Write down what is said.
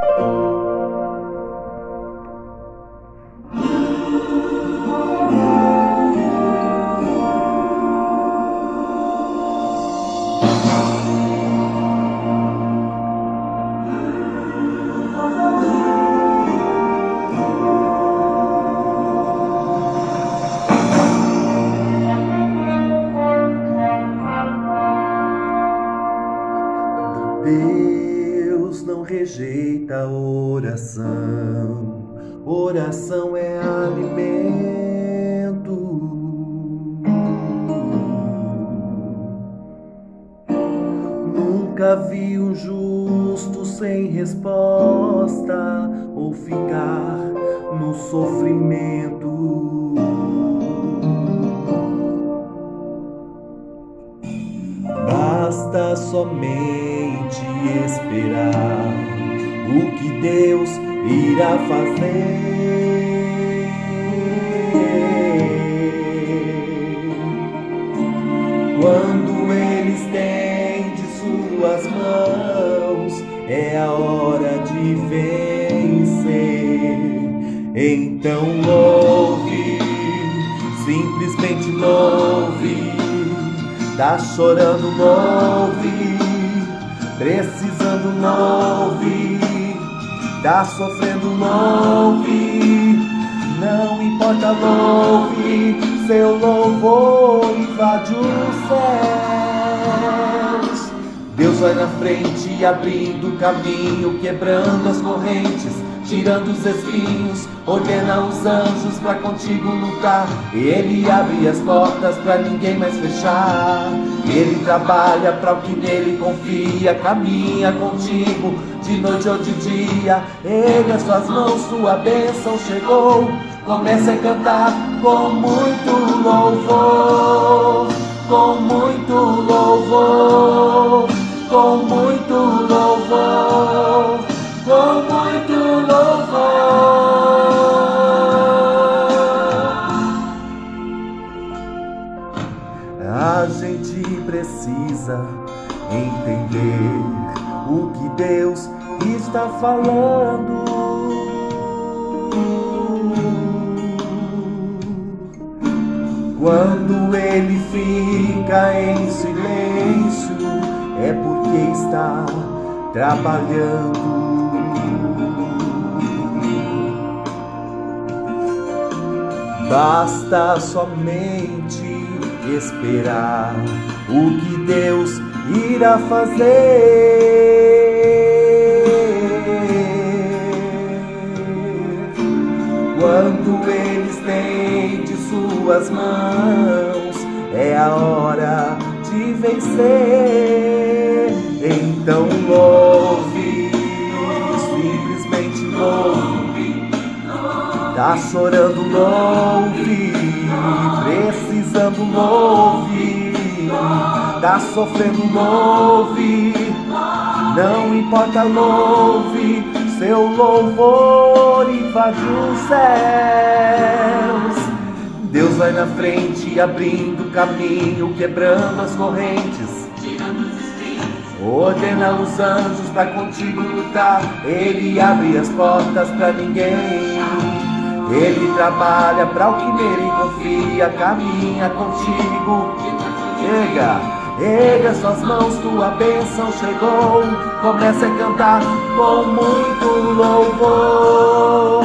Deus não rejeita a oração, oração é alimento. Nunca vi um justo sem resposta ou ficar no sofrimento. Basta somente esperar o que Deus irá fazer. Quando Ele estende suas mãos, é a hora de vencer. Então louve, simplesmente louve. Tá chorando, louve. Precisando, louve. Tá sofrendo, louve. Não importa, louve. Seu louvor invade os céus. Deus vai na frente, abrindo o caminho, quebrando as correntes, tirando os espinhos, ordena os anjos para contigo lutar. Ele abre as portas para ninguém mais fechar. Ele trabalha para o que nele confia, caminha contigo de noite ou de dia. Ele as suas mãos, sua bênção chegou. Comece a cantar com muito louvor, com muito louvor, gente precisa entender o que Deus está falando. Quando ele fica em silêncio, é porque está trabalhando. Basta somente esperar o que Deus irá fazer. Quando Ele estende suas mãos, é a hora de vencer. Então louve, simplesmente louve. Tá chorando, louve. Precisando, louve. Tá sofrendo, louve. Não importa, louve. Seu louvor invade os céus. Deus vai na frente, abrindo caminho, quebrando as correntes. Ordena os anjos para contigo lutar. Ele abre as portas para ninguém. Ele trabalha para o que nele confia, caminha contigo. Chega, erga suas mãos, tua bênção chegou. Começa a cantar com muito louvor.